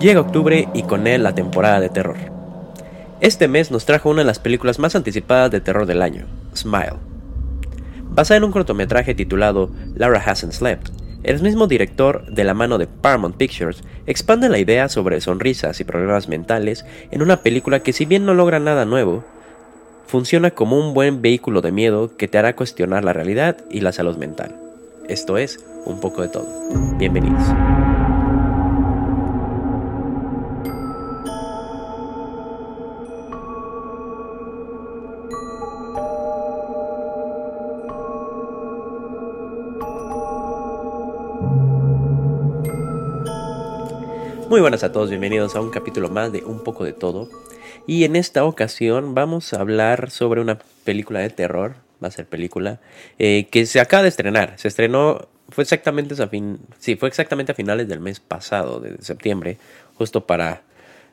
Llega octubre y con él la temporada de terror. Este mes nos trajo una de las películas más anticipadas de terror del año, Smile. Basada en un cortometraje titulado Laura Hasn't Slept, el mismo director, de la mano de Paramount Pictures, expande la idea sobre sonrisas y problemas mentales en una película que si bien no logra nada nuevo, funciona como un buen vehículo de miedo que te hará cuestionar la realidad y la salud mental. Esto es un poco de todo. Bienvenidos. Muy buenas a todos, bienvenidos a un capítulo más de Un poco de todo. Y en esta ocasión vamos a hablar sobre una película de terror, va a ser película, eh, que se acaba de estrenar. Se estrenó, fue exactamente a fin, sí, fue exactamente a finales del mes pasado, de septiembre, justo para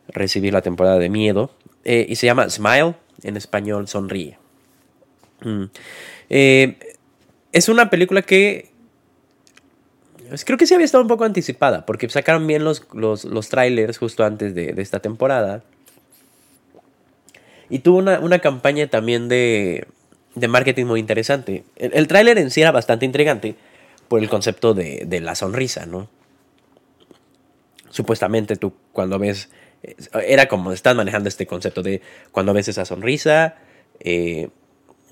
recibir la temporada de miedo. Eh, y se llama Smile, en español Sonríe. Mm. Eh, es una película que creo que sí había estado un poco anticipada, porque sacaron bien los, los, trailers justo antes de, esta temporada. Y tuvo una, campaña también de, de, marketing muy interesante. El, el tráiler en sí era bastante intrigante por el concepto de, de, la sonrisa, ¿no? Supuestamente tú cuando ves... Era como están manejando este concepto de cuando ves esa sonrisa, eh,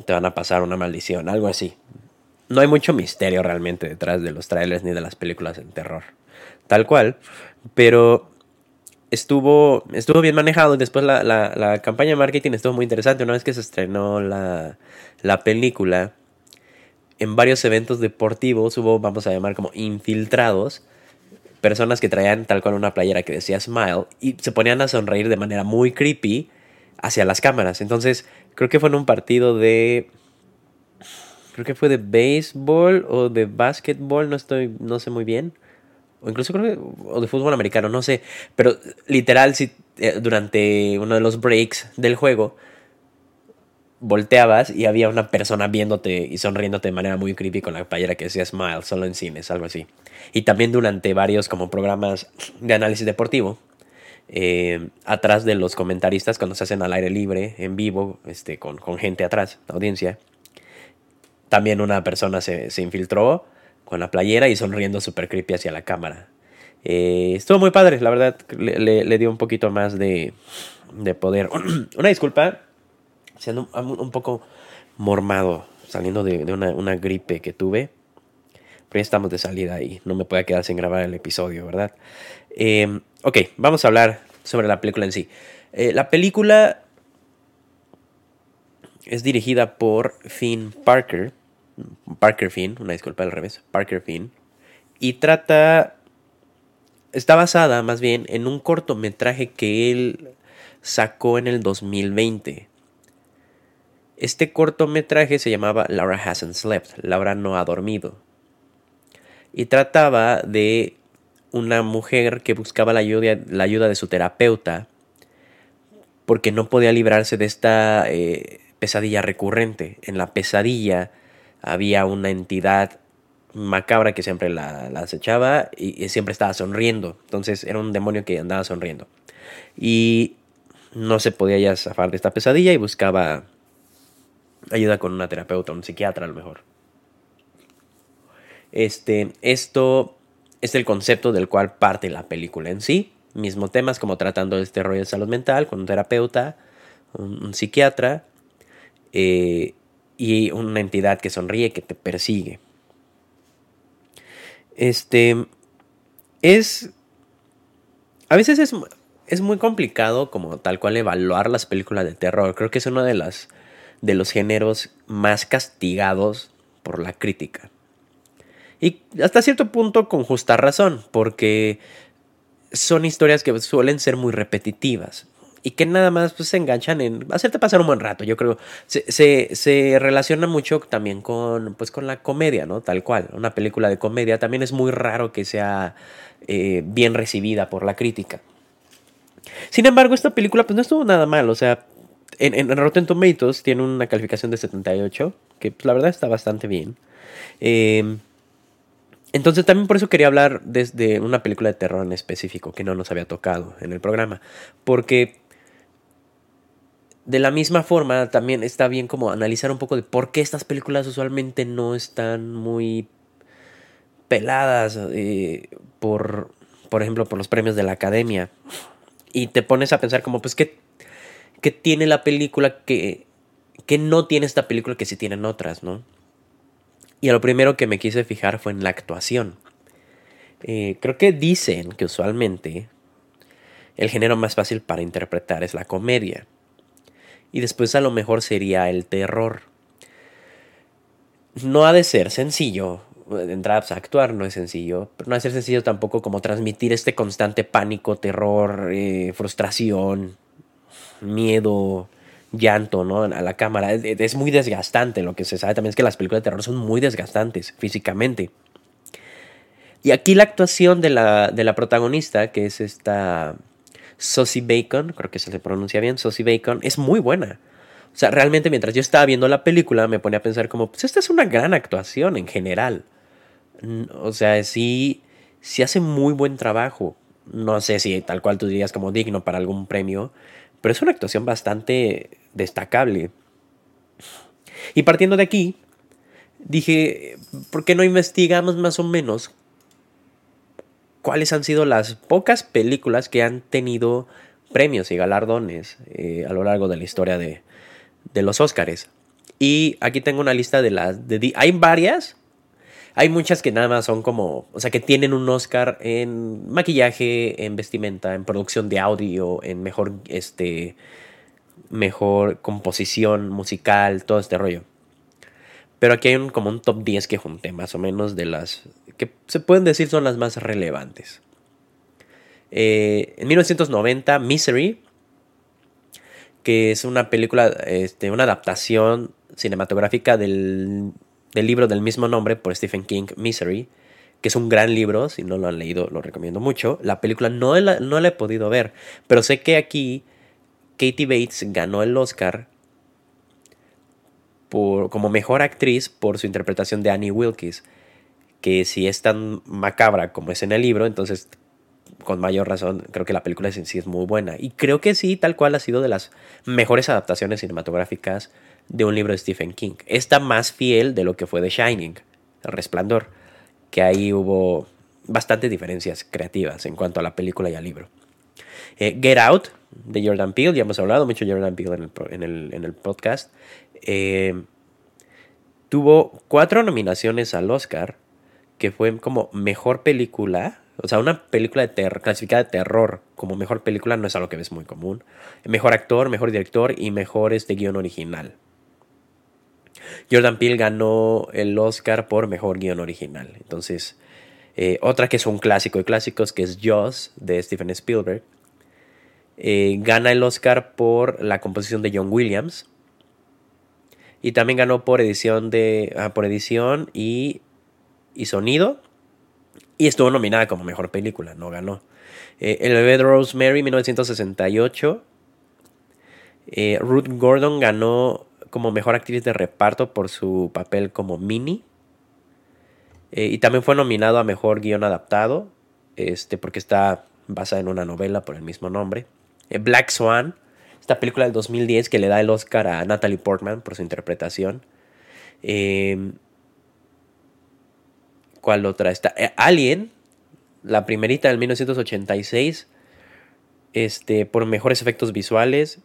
te van a pasar una maldición, algo así no hay mucho misterio realmente detrás de los trailers ni de las películas en terror. Tal cual. Pero estuvo, estuvo bien manejado. Después la, la, campaña de marketing estuvo muy interesante. Una vez que se estrenó la, la película, en varios eventos deportivos hubo, vamos a llamar como infiltrados, personas que traían tal cual una playera que decía Smile y se ponían a sonreír de manera muy creepy hacia las cámaras. Entonces, creo que fue en un partido de creo que fue de béisbol o de básquetbol, no estoy, no sé muy bien. O incluso creo que, o de fútbol americano, no sé. Pero literal, si eh, durante uno de los breaks del juego volteabas y había una persona viéndote y sonriéndote de manera muy creepy con la playera que decía Smile, solo en cines, algo así. Y también durante varios como programas de análisis deportivo, eh, atrás de los comentaristas cuando se hacen al aire libre, en vivo, este, con, con gente atrás, la audiencia, también una persona se, infiltró con la playera y sonriendo súper creepy hacia la cámara. Eh, estuvo muy padre, la verdad, le, dio un poquito más de, poder. una disculpa, siendo un, poco mormado, saliendo de, una, gripe que tuve. Pero ya estamos de salida y no me puede quedar sin grabar el episodio, ¿verdad? Em, ok, vamos a hablar sobre la película en sí. Eh, la película es dirigida por Finn Parker. Parker Finn, una disculpa al revés. Parker Finn. Y trata. Está basada más bien en un cortometraje que él sacó en el 2020. Este cortometraje se llamaba Laura Hasn't Slept. Laura no ha dormido. Y trataba de una mujer que buscaba la ayuda, la ayuda de su terapeuta porque no podía librarse de esta eh, pesadilla recurrente. En la pesadilla había una entidad macabra que siempre la, acechaba y, siempre estaba sonriendo. Entonces era un demonio que andaba sonriendo. Y no se podía ya zafar de esta pesadilla y buscaba ayuda con una terapeuta, un psiquiatra a lo mejor. Este, esto es el concepto del cual parte la película en sí. Mismo temas como tratando este rollo de salud mental con un terapeuta, un psiquiatra eh, y una entidad que sonríe, que te persigue. Este es. A veces es, es, muy complicado, como tal cual, evaluar las películas de terror. Creo que es uno de, las, de los géneros más castigados por la crítica. Y hasta cierto punto con justa razón, porque son historias que suelen ser muy repetitivas y que nada más pues, se enganchan en hacerte pasar un buen rato. Yo creo se, se, relaciona mucho también con, pues, con la comedia, ¿no? Tal cual. Una película de comedia también es muy raro que sea eh, bien recibida por la crítica. Sin embargo, esta película pues no estuvo nada mal. O sea, en, en Rotten Tomatoes tiene una calificación de 78, que pues, la verdad está bastante bien. Eh, Entonces también por eso quería hablar desde una película de terror en específico que no nos había tocado en el programa. Porque de la misma forma también está bien como analizar un poco de por qué estas películas usualmente no están muy peladas eh, por, por ejemplo, por los premios de la academia. Y te pones a pensar como, pues, ¿qué, qué tiene la película que, que no tiene esta película que sí tienen otras, ¿no? Y lo primero que me quise fijar fue en la actuación. Eh, creo que dicen que usualmente el género más fácil para interpretar es la comedia. Y después a lo mejor sería el terror. No ha de ser sencillo. Entrar a actuar no es sencillo. Pero no ha de ser sencillo tampoco como transmitir este constante pánico, terror, eh, frustración, miedo, llanto, ¿no? A la cámara. Es, muy desgastante. Lo que se sabe también es que las películas de terror son muy desgastantes físicamente. Y aquí la actuación de la, de la protagonista, que es esta Sosie Bacon, creo que se le pronuncia bien, Sosie Bacon, es muy buena. O sea, realmente mientras yo estaba viendo la película me ponía a pensar como, pues esta es una gran actuación en general. O sea, sí, sí hace muy buen trabajo. No sé si tal cual tú dirías como digno para algún premio, pero es una actuación bastante destacable. Y partiendo de aquí, dije, ¿por qué no investigamos más o menos cuáles han sido las pocas películas que han tenido premios y galardones eh, a lo largo de la historia de, los Óscares? Y aquí tengo una lista de las... Hay varias, hay muchas que nada más son como, o sea, que tienen un Oscar en maquillaje, en vestimenta, en producción de audio, en mejor, este, mejor composición musical, todo este rollo. Pero aquí hay un, como un top 10 que junté más o menos de las que se pueden decir son las más relevantes. Eh, en 1990, Misery, que es una película, este, una adaptación cinematográfica del del libro del mismo nombre por Stephen King, Misery, que es un gran libro, si no lo han leído lo recomiendo mucho. La película no la, no la he podido ver, pero sé que aquí Katie Bates ganó el Oscar por, como mejor actriz por su interpretación de Annie Wilkes, que si es tan macabra como es en el libro, entonces con mayor razón creo que la película en sí es muy buena. Y creo que sí, tal cual ha sido de las mejores adaptaciones cinematográficas de un libro de Stephen King. Está más fiel de lo que fue The Shining, El Resplandor, que ahí hubo bastantes diferencias creativas en cuanto a la película y al libro. Eh, Get Out, de Jordan Peele, ya hemos hablado mucho de Jordan Peele en el, podcast. Eh, tuvo cuatro nominaciones al Oscar, que fue como mejor película. O sea, una película de terror, clasificada de terror como mejor película no es algo que ves muy común. Mejor actor, mejor director y mejor este guion original. Jordan Peele ganó el Oscar por mejor guion original. Entonces, eh, otra que es un clásico de clásicos, que es Jaws, de Steven Spielberg. Eh, gana el Oscar por la composición de John Williams. Y también ganó por edición, de, ah, por edición y, y, sonido. Y estuvo nominada como mejor película, no ganó. Eh, el bebé de Rosemary, 1968. Ruth Gordon ganó como mejor actriz de reparto por su papel como Minnie. Eh, y también fue nominado a mejor guion adaptado, este, porque está basada en una novela por el mismo nombre. Eh, Black Swan, esta película del 2010 que le da el Oscar a Natalie Portman por su interpretación. ¿Cuál otra está? Eh, Alien, la primerita del 1986, este, por mejores efectos visuales.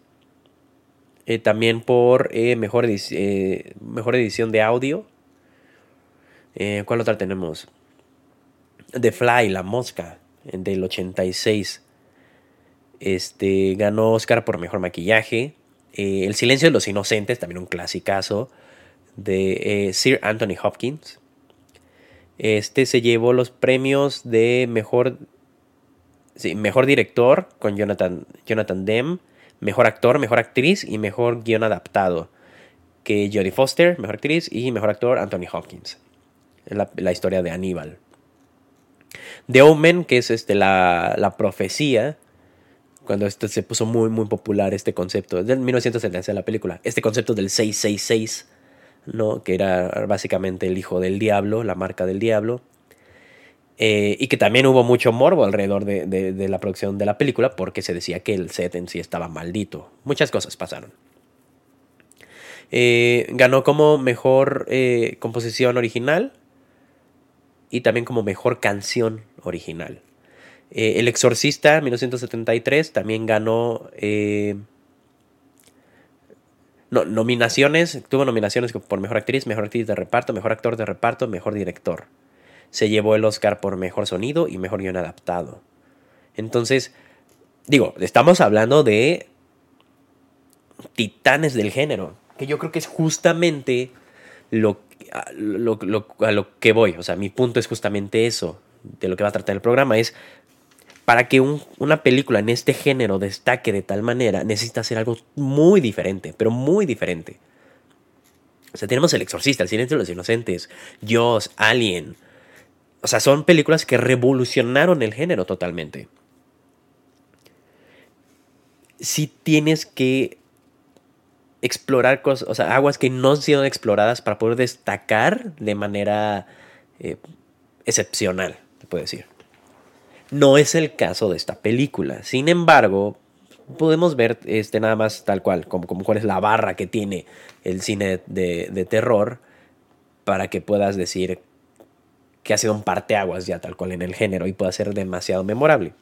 Eh, también por eh, mejor, mejor edición de audio. ¿Cuál otra tenemos? The Fly, La Mosca, del 86. Este, ganó Oscar por mejor maquillaje. El silencio de los inocentes, también un clasicazo, de Sir Anthony Hopkins. Este se llevó los premios de mejor, mejor director con Jonathan, Jonathan Demme mejor actor, mejor actriz y mejor guion adaptado. Que Jodie Foster, mejor actriz, y mejor actor Anthony Hopkins. La, la historia de Aníbal. The Omen, que es este, la, la profecía, cuando esto se puso muy, muy popular este concepto, es del 1976 la película, este concepto del 666, ¿no? que era básicamente el hijo del diablo, la marca del diablo. Eh, y que también hubo mucho morbo alrededor de, la producción de la película porque se decía que el set en sí estaba maldito. Muchas cosas pasaron. Eh, ganó como mejor eh, composición original y también como mejor canción original. el Exorcista 1973 también ganó no, nominaciones, tuvo nominaciones por mejor actriz, mejor actriz de reparto, mejor actor de reparto, mejor director se llevó el Oscar por mejor sonido y mejor guion adaptado. Entonces, digo, estamos hablando de titanes del género, que yo creo que es justamente lo, a lo que voy. O sea, mi punto es justamente eso, de lo que va a tratar el programa, es para que una película en este género destaque de tal manera, necesita hacer algo muy diferente, pero muy diferente. O sea, tenemos El Exorcista, El Silencio de los Inocentes, Dios, Alien, o sea, son películas que revolucionaron el género totalmente. Si tienes que explorar cosas, o sea, aguas que no han sido exploradas para poder destacar de manera eh, excepcional, te puedo decir. No es el caso de esta película. Sin embargo, podemos ver este nada más tal cual, como, como cuál es la barra que tiene el cine de, de terror para que puedas decir que ha sido un parteaguas ya tal cual en el género y puede ser demasiado memorable.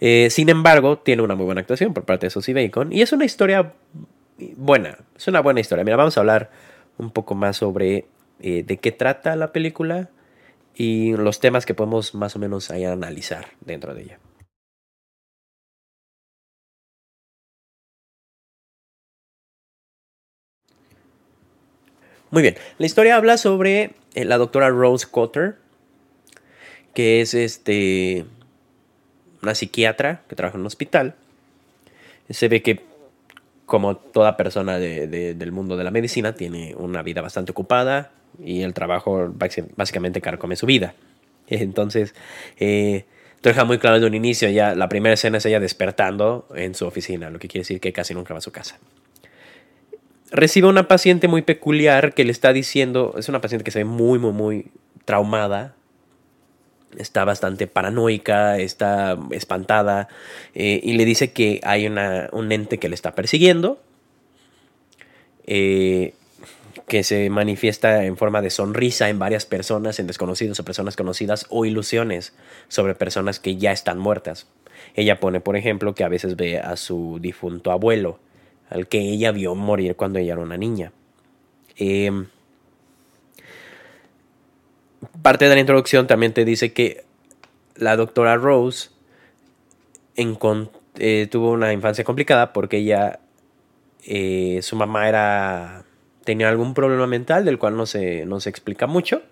Eh, sin embargo, tiene una muy buena actuación por parte de Susie Bacon y es una historia buena, es una buena historia. Mira, vamos a hablar un poco más sobre eh, de qué trata la película y los temas que podemos más o menos ahí analizar dentro de ella. Muy bien, la historia habla sobre eh, la doctora Rose Cotter, que es este, una psiquiatra que trabaja en un hospital. Se ve que, como toda persona del mundo de la medicina, tiene una vida bastante ocupada y el trabajo básicamente carcome su vida. Entonces, eh, deja muy claro desde un inicio, ya la primera escena es ella despertando en su oficina, lo que quiere decir que casi nunca va a su casa recibe una paciente muy peculiar que le está diciendo, es una paciente que se ve muy, muy, muy traumada, está bastante paranoica, está espantada eh, y le dice que hay una, un ente que le está persiguiendo, eh, que se manifiesta en forma de sonrisa en varias personas, en desconocidos o personas conocidas o ilusiones sobre personas que ya están muertas. Ella pone, por ejemplo, que a veces ve a su difunto abuelo al que ella vio morir cuando ella era una niña. Em, parte de la introducción también te dice que la doctora Rose eh, tuvo una infancia complicada porque ella, eh, su mamá era, tenía algún problema mental del cual no se, no se explica mucho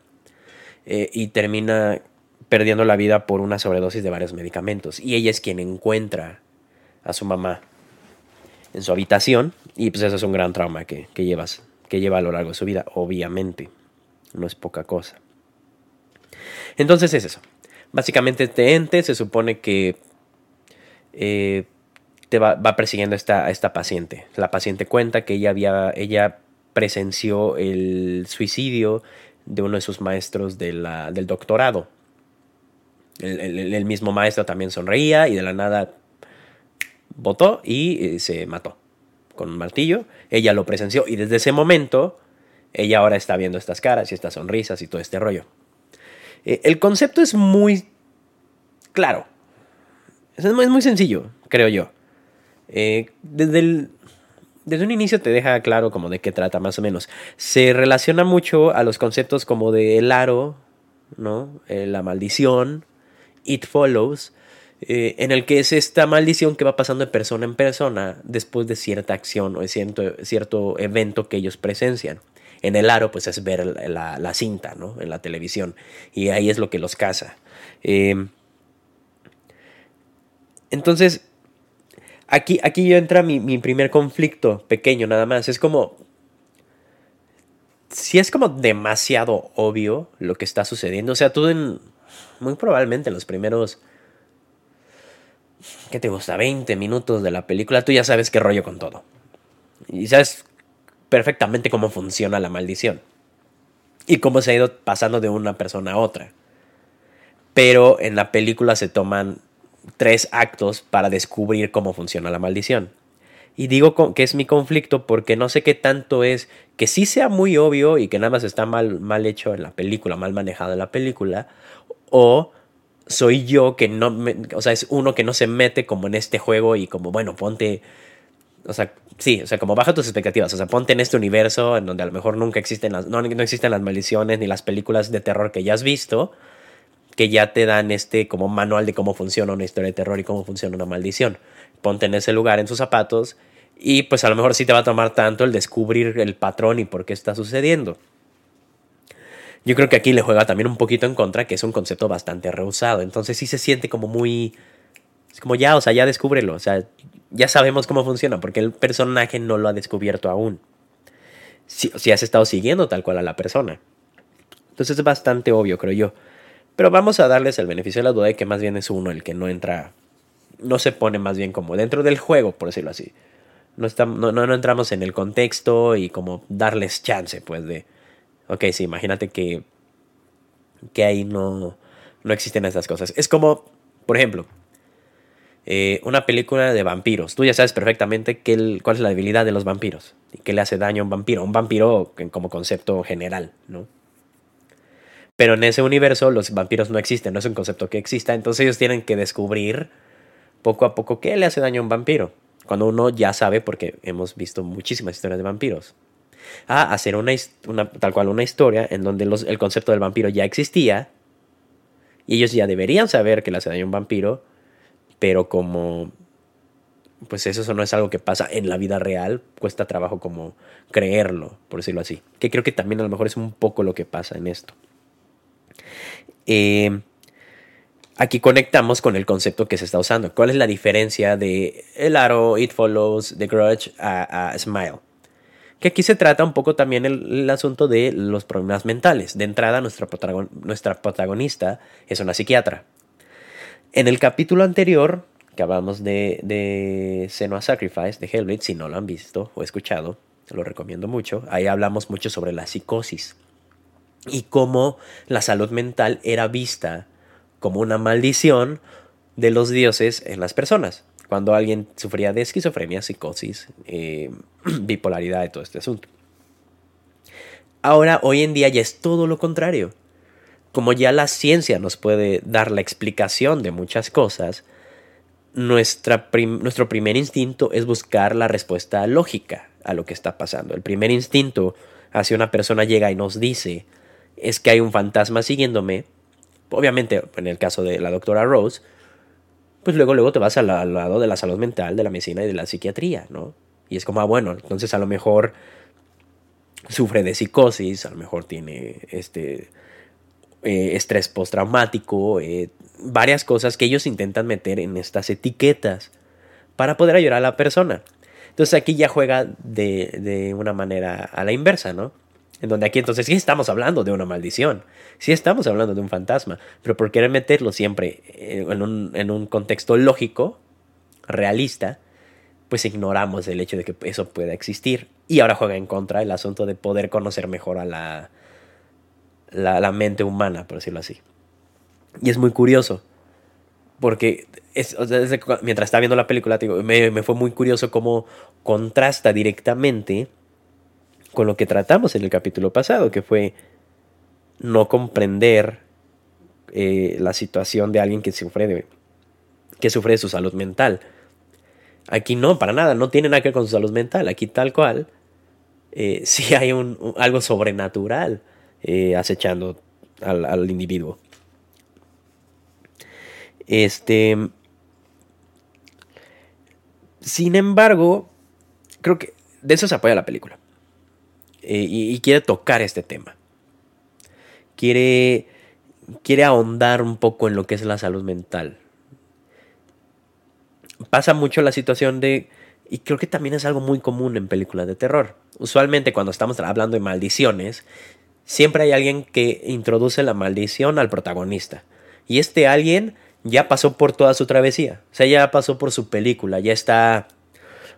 eh, y termina perdiendo la vida por una sobredosis de varios medicamentos. Y ella es quien encuentra a su mamá en su habitación y pues eso es un gran trauma que, llevas, que lleva a lo largo de su vida, obviamente. No es poca cosa. Entonces es eso. Básicamente este ente se supone que eh, te va, persiguiendo a esta, esta paciente. La paciente cuenta que ella, había, ella presenció el suicidio de uno de sus maestros del doctorado. el, mismo maestro también sonreía y de la nada votó y eh, se mató con un martillo. Ella lo presenció y desde ese momento ella ahora está viendo estas caras y estas sonrisas y todo este rollo. Eh, el concepto es muy claro. Es muy, sencillo, creo yo. Eh, desde, desde un inicio te deja claro como de qué trata más o menos. Se relaciona mucho a los conceptos como de el aro, ¿no? la maldición, it follows, eh, en el que es esta maldición que va pasando de persona en persona después de cierta acción o de cierto, cierto evento que ellos presencian. En el aro, pues es ver la, cinta, ¿no? En la televisión. Y ahí es lo que los casa. Eh, entonces, aquí, aquí yo entra mi, mi primer conflicto pequeño nada más. Es como, si es como demasiado obvio lo que está sucediendo. O sea, tú en, muy probablemente en los primeros ¿qué te gusta? 20 minutos de la película, tú ya sabes qué rollo con todo. Y sabes perfectamente cómo funciona la maldición. Y cómo se ha ido pasando de una persona a otra. pero en la película se toman tres actos para descubrir cómo funciona la maldición. Y digo que es mi conflicto porque no sé qué tanto es que sí sea muy obvio y que nada más está mal, mal hecho en la película, mal manejado en la película, o soy yo que no, o sea, es uno que no se mete como en este juego y como, bueno, ponte, o sea, sí, o sea, como baja tus expectativas, o sea, ponte en este universo en donde a lo mejor nunca existen las, no, no existen las maldiciones ni las películas de terror que ya has visto, que ya te dan este como manual de cómo funciona una historia de terror y cómo funciona una maldición. Ponte en ese lugar, en sus zapatos, y pues a lo mejor sí te va a tomar tanto el descubrir el patrón y por qué está sucediendo. Yo creo que aquí le juega también un poquito en contra, que es un concepto bastante rehusado. Entonces sí se siente como muy... Es como ya, o sea, ya descúbrelo. O sea, ya sabemos cómo funciona, porque el personaje no lo ha descubierto aún. Si, si has estado siguiendo tal cual a la persona. Entonces es bastante obvio, creo yo. Pero vamos a darles el beneficio de la duda de que más bien es uno el que no entra, no se pone más bien como dentro del juego, por decirlo así. No, no, entramos en el contexto y como darles chance, pues, de, ok, sí, imagínate que, que ahí no, no existen esas cosas. Es como, por ejemplo, eh, una película de vampiros. Tú ya sabes perfectamente qué, cuál es la debilidad de los vampiros y qué le hace daño a un vampiro. Un vampiro como concepto general, ¿no? Pero en ese universo los vampiros no existen, no es un concepto que exista, entonces ellos tienen que descubrir poco a poco qué le hace daño a un vampiro. Cuando uno ya sabe, porque hemos visto muchísimas historias de vampiros. A hacer una, tal cual una historia en donde el concepto del vampiro ya existía y ellos ya deberían saber que le hace daño a un vampiro, pero como pues eso no es algo que pasa en la vida real, cuesta trabajo como creerlo, por decirlo así. Que creo que también a lo mejor es un poco lo que pasa en esto. Eh, aquí conectamos con el concepto que se está usando. ¿Cuál es la diferencia de El Aro, It Follows, The Grudge a, Smile? Que aquí se trata un poco también el, asunto de los problemas mentales. De entrada, nuestra, protagonista es una psiquiatra. En el capítulo anterior, que hablamos de, de Senua Sacrifice, de Hellblade, si no lo han visto o escuchado, lo recomiendo mucho. Ahí hablamos mucho sobre la psicosis y cómo la salud mental era vista como una maldición de los dioses en las personas. Cuando alguien sufría de esquizofrenia, psicosis, eh, bipolaridad y todo este asunto. Ahora, hoy en día ya es todo lo contrario. Como ya la ciencia nos puede dar la explicación de muchas cosas, nuestra nuestro primer instinto es buscar la respuesta lógica a lo que está pasando. El primer instinto hacia una persona llega y nos dice, es que hay un fantasma siguiéndome, obviamente en el caso de la doctora Rose, pues luego, luego te vas al, lado de la salud mental, de la medicina y de la psiquiatría, ¿no? Y es como, ah, bueno, entonces a lo mejor sufre de psicosis, a lo mejor tiene este eh, estrés postraumático, eh, varias cosas que ellos intentan meter en estas etiquetas para poder ayudar a la persona. Entonces aquí ya juega de, de una manera a la inversa, ¿no? En donde aquí entonces sí estamos hablando de una maldición, sí estamos hablando de un fantasma, pero por querer meterlo siempre en un, en un contexto lógico, realista, pues ignoramos el hecho de que eso pueda existir. Y ahora juega en contra el asunto de poder conocer mejor a la, la, mente humana, por decirlo así. Y es muy curioso, porque es, mientras estaba viendo la película, me, me fue muy curioso cómo contrasta directamente con lo que tratamos en el capítulo pasado, que fue no comprender eh, la situación de alguien que sufre de, que sufre de su salud mental. Aquí no, para nada, no tiene nada que ver con su salud mental. Aquí tal cual, eh, sí hay un, algo sobrenatural eh, acechando al, al, individuo. Este. Sin embargo, creo que de eso se apoya la película. Eh, y, quiere tocar este tema. Quiere, quiere ahondar un poco en lo que es la salud mental. Pasa mucho la situación de, y creo que también es algo muy común en películas de terror. Usualmente cuando estamos hablando de maldiciones, siempre hay alguien que introduce la maldición al protagonista. Y este alguien ya pasó por toda su travesía. O sea, ya pasó por su película, ya está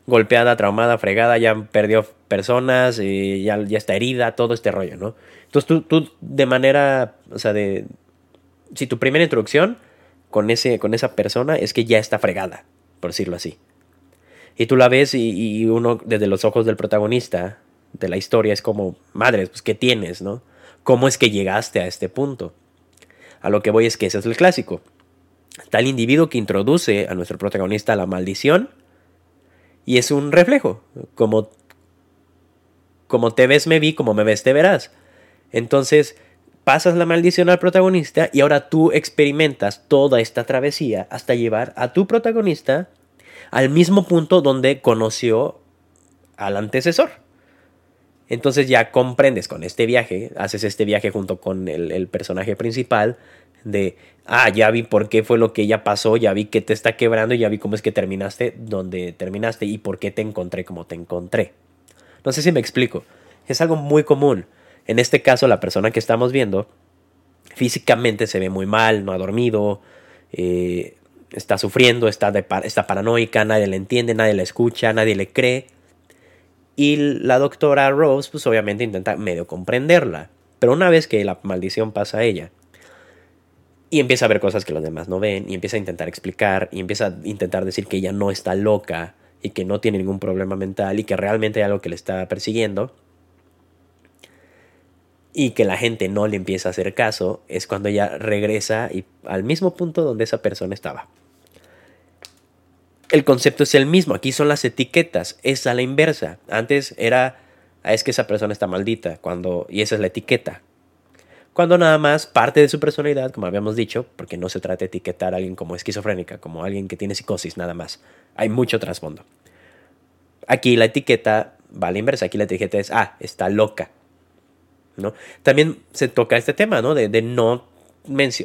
golpeada, traumada, fregada, ya perdió personas, y ya, ya está herida, todo este rollo, ¿no? Entonces tú, tú de manera, o sea, de, si tu primera introducción con, ese, con esa persona es que ya está fregada, por decirlo así. Y tú la ves y, uno desde los ojos del protagonista de la historia es como, madre, pues ¿qué tienes, no? ¿Cómo es que llegaste a este punto? A lo que voy es que ese es el clásico. Tal individuo que introduce a nuestro protagonista la maldición y es un reflejo, como, como te ves me vi, como me ves te verás. Entonces, pasas la maldición al protagonista y ahora tú experimentas toda esta travesía hasta llevar a tu protagonista al mismo punto donde conoció al antecesor. Entonces ya comprendes con este viaje, haces este viaje junto con el, personaje principal de, ah, ya vi por qué fue lo que ya pasó, ya vi que te está quebrando, ya vi cómo es que terminaste donde terminaste y por qué te encontré como te encontré. No sé si me explico. Es algo muy común. En este caso, la persona que estamos viendo físicamente se ve muy mal, no ha dormido, eh, está sufriendo, está, de, está paranoica, nadie le entiende, nadie le escucha, nadie le cree. Y la doctora Rose, pues obviamente intenta medio comprenderla. Pero una vez que la maldición pasa a ella, y empieza a ver cosas que los demás no ven, y empieza a intentar explicar, y empieza a intentar decir que ella no está loca, y que no tiene ningún problema mental, y que realmente hay algo que le está persiguiendo, y que la gente no le empieza a hacer caso, es cuando ella regresa y, al mismo punto donde esa persona estaba el concepto es el mismo. Aquí son las etiquetas. Es a la inversa. Antes era, ah, es que esa persona está maldita. Cuando, y esa es la etiqueta. Cuando nada más parte de su personalidad, como habíamos dicho, porque no se trata de etiquetar a alguien como esquizofrénica, como alguien que tiene psicosis, nada más. Hay mucho trasfondo. Aquí la etiqueta va a la inversa. Aquí la etiqueta es, ah, está loca. ¿No? También se toca este tema, ¿no? De, de no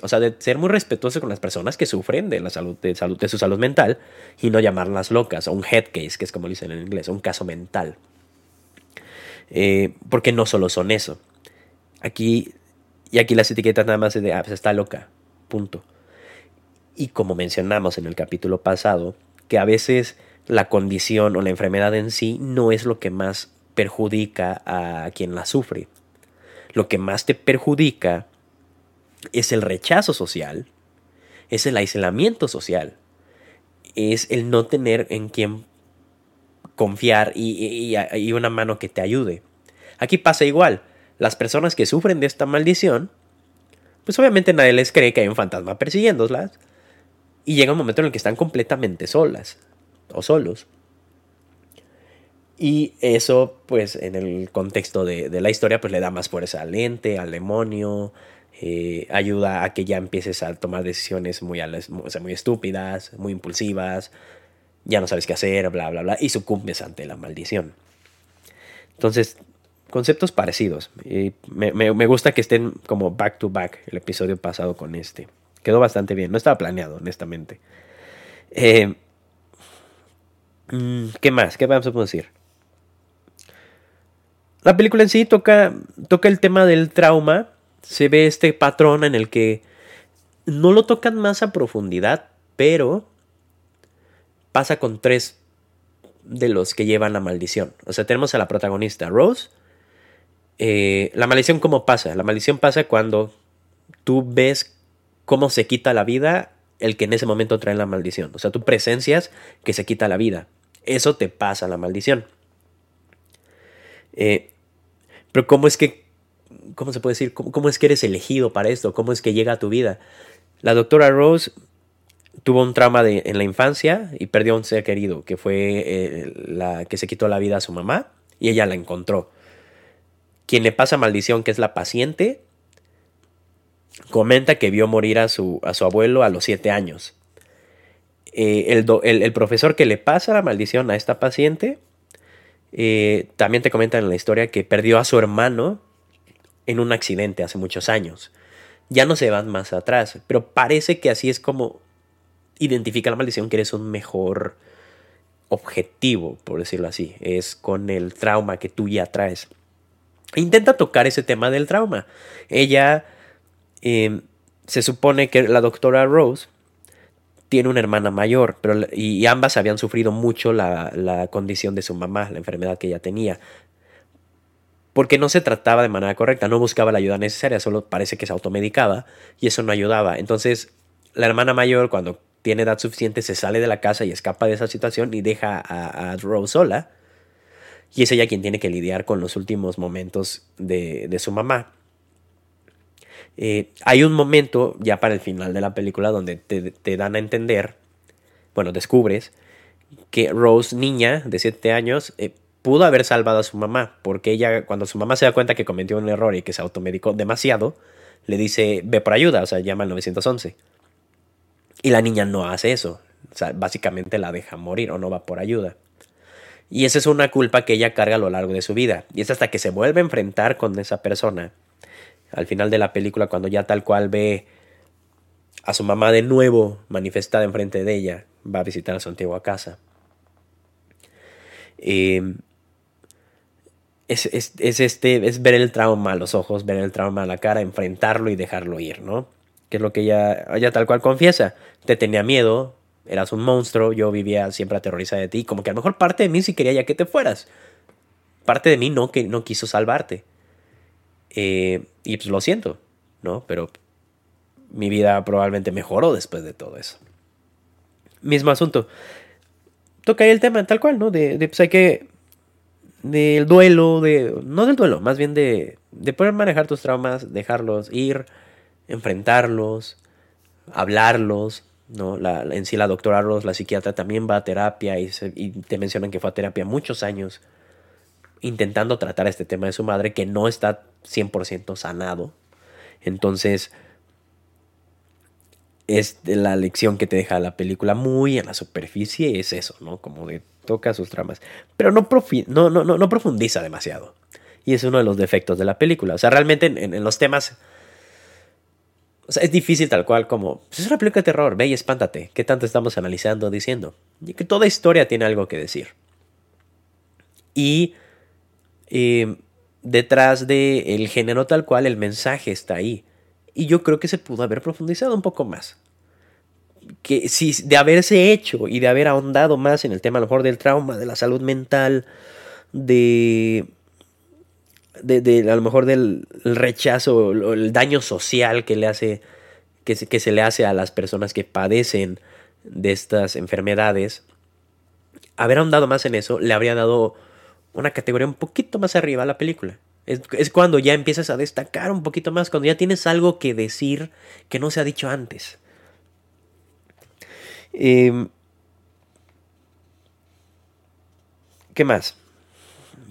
o sea, de ser muy respetuoso con las personas que sufren de la salud de, su salud mental y no llamarlas locas, o un head case, que es como dicen en inglés, un caso mental. Eh, porque no solo son eso. Aquí, y aquí las etiquetas nada más es de, ah, pues está loca, punto. Y como mencionamos en el capítulo pasado, que a veces la condición o la enfermedad en sí no es lo que más perjudica a quien la sufre. Lo que más te perjudica es el rechazo social, es el aislamiento social, es el no tener en quien confiar y, una mano que te ayude. Aquí pasa igual, las personas que sufren de esta maldición, pues obviamente nadie les cree que hay un fantasma persiguiéndolas y llega un momento en el que están completamente solas o solos. Y eso, pues, en el contexto de, la historia, pues le da más fuerza al ente, al demonio, eh, ayuda a que ya empieces a tomar decisiones muy, muy estúpidas, muy impulsivas, ya no sabes qué hacer, bla, bla, bla, y sucumbes ante la maldición. Entonces, conceptos parecidos. Y me, gusta que estén como back to back el episodio pasado con este. Quedó bastante bien, no estaba planeado, honestamente. Eh, mm, ¿Qué más? ¿Qué vamos a decir? La película en sí toca, toca el tema del trauma se ve este patrón en el que no lo tocan más a profundidad, pero pasa con tres de los que llevan la maldición. O sea, tenemos a la protagonista, Rose. Eh, la maldición, ¿cómo pasa? La maldición pasa cuando tú ves cómo se quita la vida el que en ese momento trae la maldición. O sea, tú presencias que se quita la vida. Eso te pasa la maldición. Eh, pero ¿cómo es que ¿cómo se puede decir? ¿Cómo, es que eres elegido para esto? ¿Cómo es que llega a tu vida? La doctora Rose tuvo un trauma en la infancia y perdió a un ser querido, que fue eh, la que se quitó la vida a su mamá y ella la encontró. Quien le pasa maldición, que es la paciente, comenta que vio morir a su, a su abuelo a los siete años. Eh, el, profesor que le pasa la maldición a esta paciente eh, también te comenta en la historia que perdió a su hermano en un accidente hace muchos años. Ya no se van más atrás, pero parece que así es como identifica la maldición que eres un mejor objetivo, por decirlo así. Es con el trauma que tú ya traes. Intenta tocar ese tema del trauma. Ella em, se supone que la doctora Rose tiene una hermana mayor, pero, y, ambas habían sufrido mucho la, la, condición de su mamá, la enfermedad que ella tenía porque no se trataba de manera correcta, no buscaba la ayuda necesaria, solo parece que se automedicaba y eso no ayudaba. Entonces, la hermana mayor, cuando tiene edad suficiente, se sale de la casa y escapa de esa situación y deja a, Rose sola. Y es ella quien tiene que lidiar con los últimos momentos de, su mamá. Eh, hay un momento ya para el final de la película donde te, dan a entender, bueno, descubres que Rose, niña de 7 años, eh, pudo haber salvado a su mamá, porque ella, cuando su mamá se da cuenta que cometió un error y que se automedicó demasiado, le dice, ve por ayuda, o sea, llama al 911. Y la niña no hace eso, o sea, básicamente la deja morir o no va por ayuda. Y esa es una culpa que ella carga a lo largo de su vida. Y es hasta que se vuelve a enfrentar con esa persona, al final de la película, cuando ya tal cual ve a su mamá de nuevo manifestada enfrente de ella, va a visitar a su antigua casa. Eh, es, este, es ver el trauma a los ojos, ver el trauma a la cara, enfrentarlo y dejarlo ir, ¿no? Que es lo que ella, ella tal cual confiesa. Te tenía miedo, eras un monstruo, yo vivía siempre aterrorizada de ti, como que a lo mejor parte de mí sí quería ya que te fueras. Parte de mí no, que no quiso salvarte. Eh, y pues lo siento, ¿no? Pero mi vida probablemente mejoró después de todo eso. Mismo asunto. Toca ahí el tema tal cual, ¿no? De, de pues hay que del duelo, de, no del duelo, más bien de, de poder manejar tus traumas, dejarlos ir, enfrentarlos, hablarlos, ¿no? La, en sí la doctora Ross, la psiquiatra, también va a terapia y, y, te mencionan que fue a terapia muchos años intentando tratar este tema de su madre que no está 100% sanado. Entonces, es la lección que te deja la película muy en la superficie, es eso, ¿no? Como de toca sus tramas, pero no, no, no, no, profundiza demasiado. Y es uno de los defectos de la película. O sea, realmente en, los temas... O sea, es difícil tal cual como... Pues, es una película de terror, ve y espántate. ¿Qué tanto estamos analizando, diciendo? Y que toda historia tiene algo que decir. Y eh, detrás del género tal cual, el mensaje está ahí. Y yo creo que se pudo haber profundizado un poco más que si de haberse hecho y de haber ahondado más en el tema a lo mejor del trauma, de la salud mental, de, de, a lo mejor del rechazo o el daño social que le hace que se, que se le hace a las personas que padecen de estas enfermedades, haber ahondado más en eso le habría dado una categoría un poquito más arriba a la película. Es, es, cuando ya empiezas a destacar un poquito más, cuando ya tienes algo que decir que no se ha dicho antes. Em, ¿Qué más?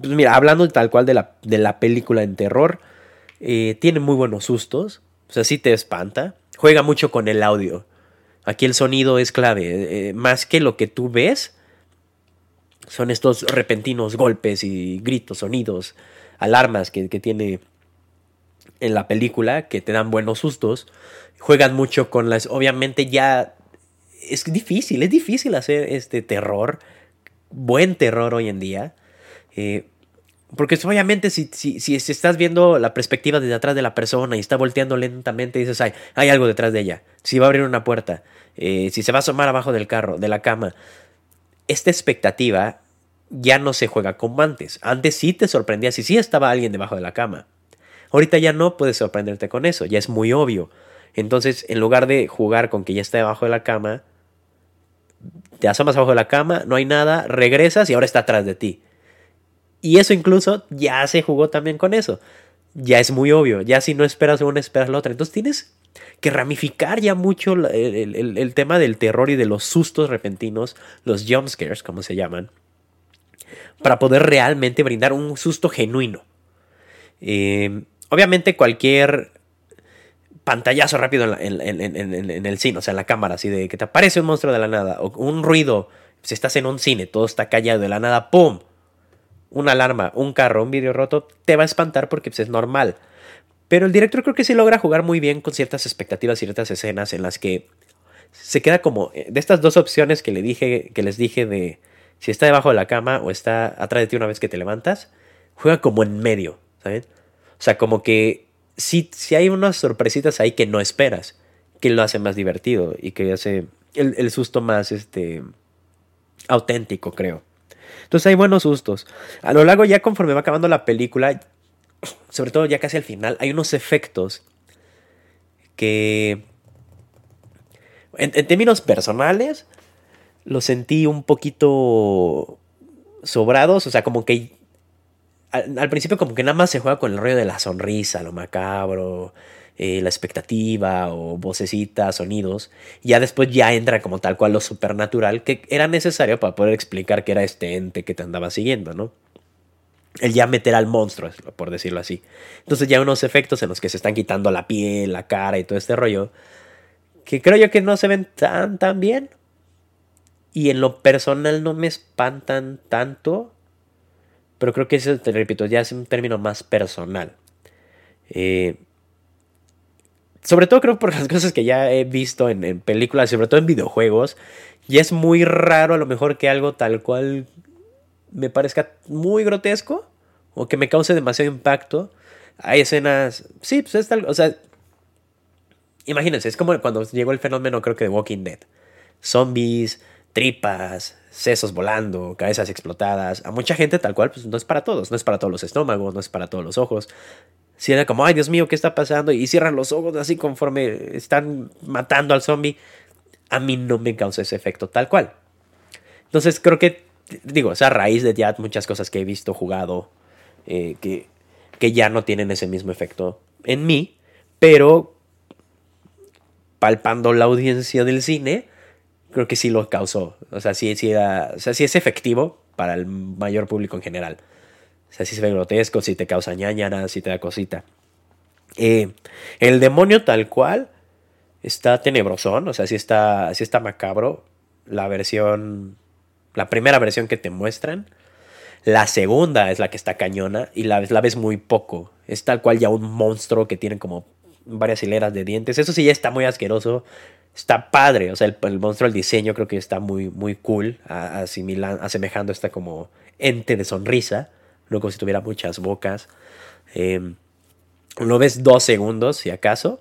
Pues mira, hablando tal cual de la, de la película en terror, eh, tiene muy buenos sustos. O sea, sí te espanta. Juega mucho con el audio. Aquí el sonido es clave. Eh, más que lo que tú ves, son estos repentinos golpes y gritos, sonidos, alarmas que, que tiene en la película que te dan buenos sustos. Juegan mucho con las. Obviamente ya es difícil, es difícil hacer este terror, buen terror hoy en día. Eh, porque obviamente si, si, si, estás viendo la perspectiva desde atrás de la persona y está volteando lentamente, dices, hay, hay algo detrás de ella. Si va a abrir una puerta, eh, si se va a asomar abajo del carro, de la cama. Esta expectativa ya no se juega como antes. Antes sí te sorprendía si sí estaba alguien debajo de la cama. Ahorita ya no puedes sorprenderte con eso, ya es muy obvio. Entonces, en lugar de jugar con que ya está debajo de la cama, te asomas abajo de la cama, no hay nada, regresas y ahora está atrás de ti. Y eso incluso ya se jugó también con eso. Ya es muy obvio, ya si no esperas una, esperas la otra. Entonces tienes que ramificar ya mucho el, tema del terror y de los sustos repentinos, los jumpscares, como se llaman, para poder realmente brindar un susto genuino. Eh, obviamente cualquier pantallazo rápido en, el cine, o sea, en la cámara, así de que te aparece un monstruo de la nada, o un ruido, si estás en un cine, todo está callado de la nada, ¡pum! Una alarma, un carro, un vidrio roto, te va a espantar porque pues, es normal. Pero el director creo que sí logra jugar muy bien con ciertas expectativas, ciertas escenas en las que se queda como eh, de estas dos opciones que le dije, que les dije de si está debajo de la cama o está atrás de ti una vez que te levantas, juega como en medio, ¿saben? O sea, como que si, hay unas sorpresitas ahí que no esperas, que lo hace más divertido y que hace el, susto más este, auténtico, creo. Entonces hay buenos sustos. A lo largo, ya conforme va acabando la película, sobre todo ya casi al final, hay unos efectos que en, términos personales los sentí un poquito sobrados, o sea, como que al, principio como que nada más se juega con el rollo de la sonrisa, lo macabro, eh, la expectativa o vocecitas, sonidos, ya después ya entra como tal cual lo supernatural que era necesario para poder explicar que era este ente que te andaba siguiendo, ¿no? el ya meter al monstruo, por decirlo así. Entonces ya unos efectos en los que se están quitando la piel, la cara y todo este rollo, que creo yo que no se ven tan, tan bien. Y en lo personal no me espantan tanto, pero creo que eso, te repito, ya es un término más personal. Eh, sobre todo creo por las cosas que ya he visto en, en películas, sobre todo en videojuegos, y es muy raro a lo mejor que algo tal cual me parezca muy grotesco o que me cause demasiado impacto. Hay escenas, sí, pues es tal, o sea, imagínense, es como cuando llegó el fenómeno creo que de Walking Dead. Zombies, tripas, sesos volando, cabezas explotadas. A mucha gente tal cual, pues no es para todos, no es para todos los estómagos, no es para todos los ojos. Si era como, ay Dios mío, ¿qué está pasando? Y cierran los ojos así conforme están matando al zombie. A mí no me causa ese efecto tal cual. Entonces creo que digo, sea, a raíz de ya muchas cosas que he visto jugado eh, que, que ya no tienen ese mismo efecto en mí, pero palpando la audiencia del cine, creo que sí lo causó. O sea, sí, sí, o sea, sí es efectivo para el mayor público en general. O sea, sí se ve grotesco, si te causa ñañara, si te da cosita. Eh, el demonio tal cual está tenebrosón, o sea, sí está, sí está macabro. La versión la primera versión que te muestran. La segunda es la que está cañona y la, la ves muy poco. Es tal cual ya un monstruo que tiene como varias hileras de dientes. Eso sí ya está muy asqueroso. Está padre. O sea, el, monstruo, el diseño creo que está muy, muy cool. asemejando esta como ente de sonrisa. No como si tuviera muchas bocas. Eh, lo ves dos segundos, si acaso.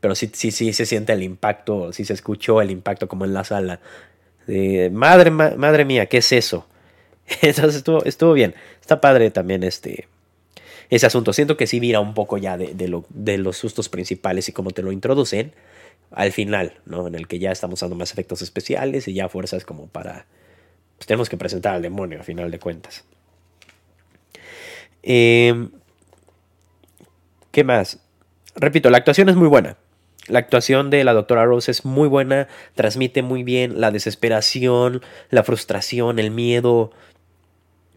Pero sí, sí, sí se siente el impacto. Sí se escuchó el impacto como en la sala madre, madre mía, ¿qué es eso? Entonces estuvo, estuvo bien. Está padre también este, ese asunto. Siento que sí mira un poco ya de, de los sustos principales y cómo te lo introducen al final, ¿no? En el que ya estamos dando más efectos especiales y ya fuerzas como para... Pues tenemos que presentar al demonio al final de cuentas. Em, ¿Qué más? Repito, la actuación es muy buena. La actuación de la doctora Rose es muy buena, transmite muy bien la desesperación, la frustración, el miedo.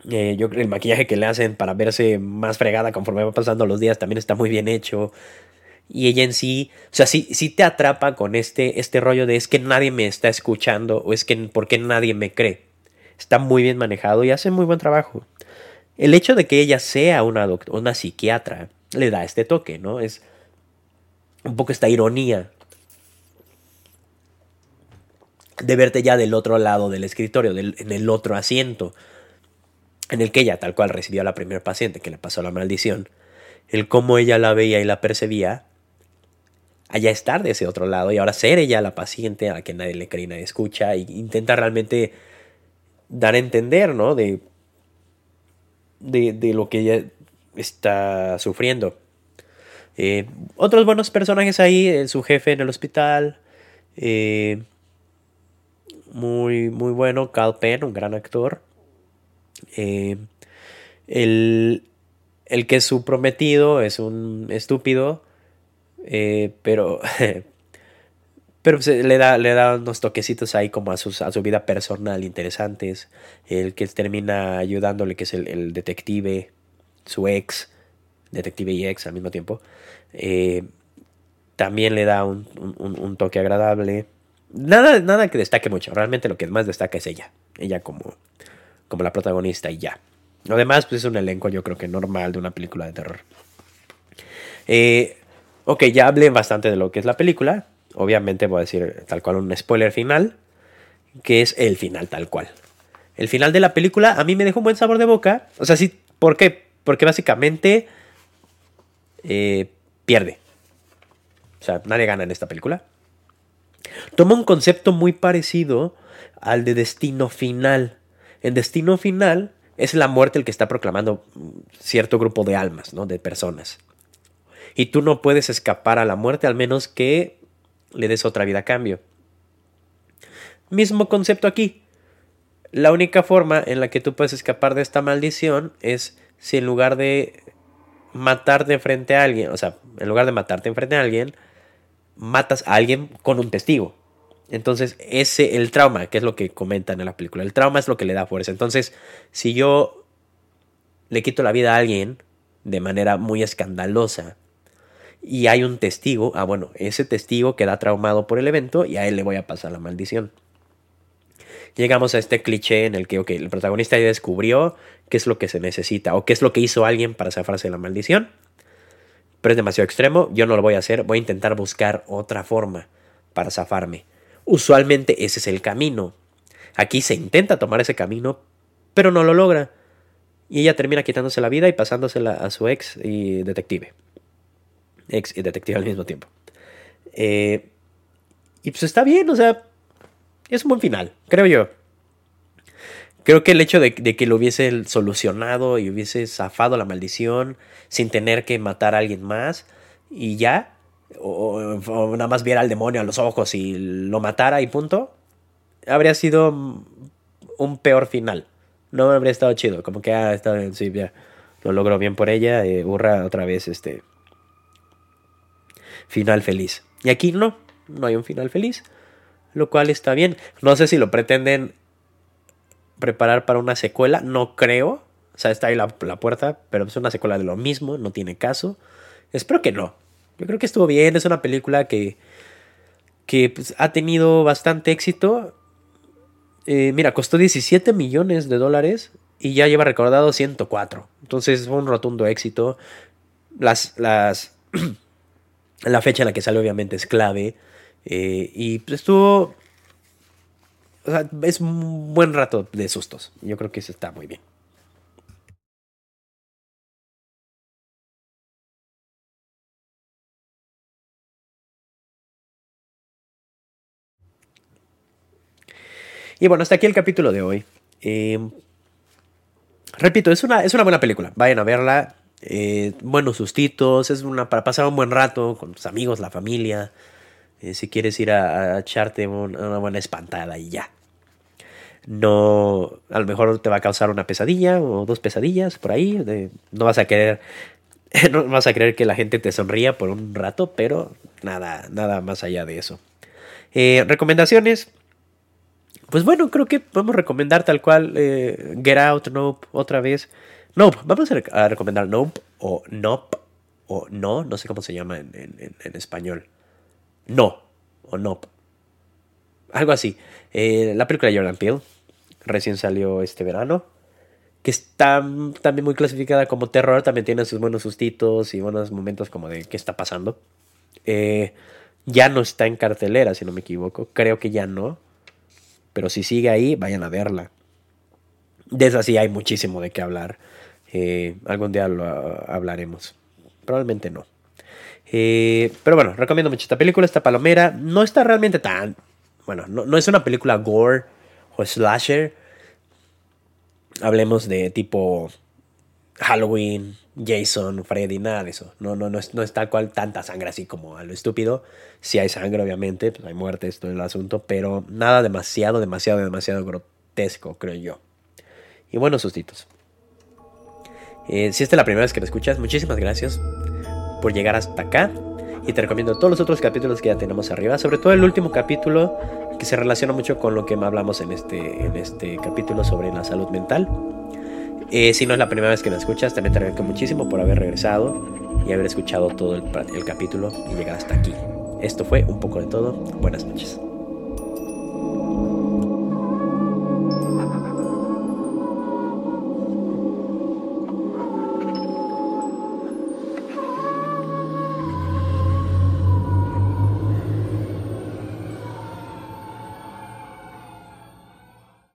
Eh, yo el maquillaje que le hacen para verse más fregada conforme va pasando los días también está muy bien hecho. Y ella en sí, o sea, sí, sí te atrapa con este, este rollo de es que nadie me está escuchando o es que por qué nadie me cree. Está muy bien manejado y hace muy buen trabajo. El hecho de que ella sea una, una psiquiatra le da este toque, ¿no? Es, un poco esta ironía de verte ya del otro lado del escritorio, en el otro asiento, en el que ella tal cual recibió a la primera paciente que le pasó la maldición, el cómo ella la veía y la percibía, allá estar de ese otro lado y ahora ser ella la paciente a la que nadie le cree y nadie escucha e intenta realmente dar a entender, ¿no? De, de, de lo que ella está sufriendo. Eh, otros buenos personajes ahí, eh, su jefe en el hospital. Eh, muy, muy bueno, Cal Penn, un gran actor. el, el, que es su prometido es un estúpido, pero, pero le, da, le da unos toquecitos ahí como a, sus, a su vida personal interesantes. El que termina ayudándole, que es el, detective, su ex detective y ex al mismo tiempo, eh, también le da un, toque agradable. Nada, nada que destaque mucho, realmente lo que más destaca es ella, ella como, como la protagonista y ya. Lo demás pues es un elenco yo creo que normal de una película de terror. Eh, ok, ya hablé bastante de lo que es la película. Obviamente voy a decir tal cual un spoiler final, que es el final tal cual. El final de la película a mí me dejó un buen sabor de boca. O sea, sí, ¿por qué? Porque básicamente eh, pierde. O sea, nadie gana en esta película. Toma un concepto muy parecido al de Destino Final. En Destino Final, es la muerte el que está proclamando cierto grupo de almas, ¿no? De personas. Y tú no puedes escapar a la muerte al menos que le des otra vida a cambio. Mismo concepto aquí. La única forma en la que tú puedes escapar de esta maldición es si en lugar de matarte frente a alguien, o sea, en lugar de matarte frente a alguien, matas a alguien con un testigo. Entonces, ese, el trauma, que es lo que comentan en la película, el trauma es lo que le da fuerza. Entonces, si yo le quito la vida a alguien de manera muy escandalosa y hay un testigo, ah, bueno, ese testigo queda traumado por el evento y a él le voy a pasar la maldición. Llegamos a este cliché en el que, ok, el protagonista ya descubrió qué es lo que se necesita o qué es lo que hizo alguien para zafarse de la maldición. Pero es demasiado extremo, yo no lo voy a hacer, voy a intentar buscar otra forma para zafarme. Usualmente ese es el camino. Aquí se intenta tomar ese camino, pero no lo logra. Y ella termina quitándose la vida y pasándosela a su ex y detective. Ex y detective al mismo tiempo. Eh, y pues está bien, o sea, es un buen final, creo yo. Creo que el hecho de, que lo hubiese solucionado y hubiese zafado la maldición sin tener que matar a alguien más y ya, o, nada más viera al demonio a los ojos y lo matara y punto, habría sido un peor final. No habría estado chido, como que, ah, está sí, ya, lo logró bien por ella, eh, burra otra vez este final feliz. Y aquí no, no hay un final feliz, lo cual está bien. No sé si lo pretenden preparar para una secuela, no creo. O sea, está ahí la, la puerta, pero es una secuela de lo mismo, no tiene caso. Espero que no. Yo creo que estuvo bien, es una película que, que pues, ha tenido bastante éxito. Eh, mira, costó 17 millones de dólares y ya lleva recordado 104. Entonces fue un rotundo éxito. Las, las, la fecha en la que sale obviamente es clave. Eh, y pues, estuvo... Es un buen rato de sustos. Yo creo que eso está muy bien. Y bueno, hasta aquí el capítulo de hoy. Em, repito, es una, es una buena película. Vayan a verla. Eh, buenos sustitos. Es una para pasar un buen rato con tus amigos, la familia. Eh, si quieres ir a, echarte una buena espantada y ya. No, a lo mejor te va a causar una pesadilla o dos pesadillas por ahí. no vas a querer, no vas a querer que la gente te sonría por un rato, pero nada, nada más allá de eso. Eh, recomendaciones. Pues bueno, creo que podemos recomendar tal cual Get Out, Nope, otra vez. Nope, vamos a, recomendar Nope o Nope o No, no sé cómo se llama en, en, español. No o Nope. Algo así. Eh, la película de Jordan Peele recién salió este verano. Que está también muy clasificada como terror. También tiene sus buenos sustitos y buenos momentos como de qué está pasando. Eh, ya no está en cartelera, si no me equivoco. Creo que ya no. Pero si sigue ahí, vayan a verla. De esa sí hay muchísimo de qué hablar. Eh, algún día lo hablaremos. Probablemente no. Eh, pero bueno, recomiendo mucho esta película, esta palomera. No está realmente tan... Bueno, no, no es una película gore o slasher. Hablemos de tipo Halloween, Jason, Freddy, nada de eso. No, no, no, es, no es tal cual tanta sangre así como a lo estúpido. Si hay sangre, obviamente, pues hay muertes, todo el asunto, pero nada demasiado, demasiado, demasiado grotesco, creo yo. Y buenos sustitos. Eh, si esta es la primera vez que me escuchas, muchísimas gracias por llegar hasta acá. Y te recomiendo todos los otros capítulos que ya tenemos arriba, sobre todo el último capítulo que se relaciona mucho con lo que hablamos en este, en este capítulo sobre la salud mental. Eh, si no es la primera vez que me escuchas, también te agradezco muchísimo por haber regresado y haber escuchado todo el, el capítulo y llegar hasta aquí. Esto fue un poco de todo. Buenas noches.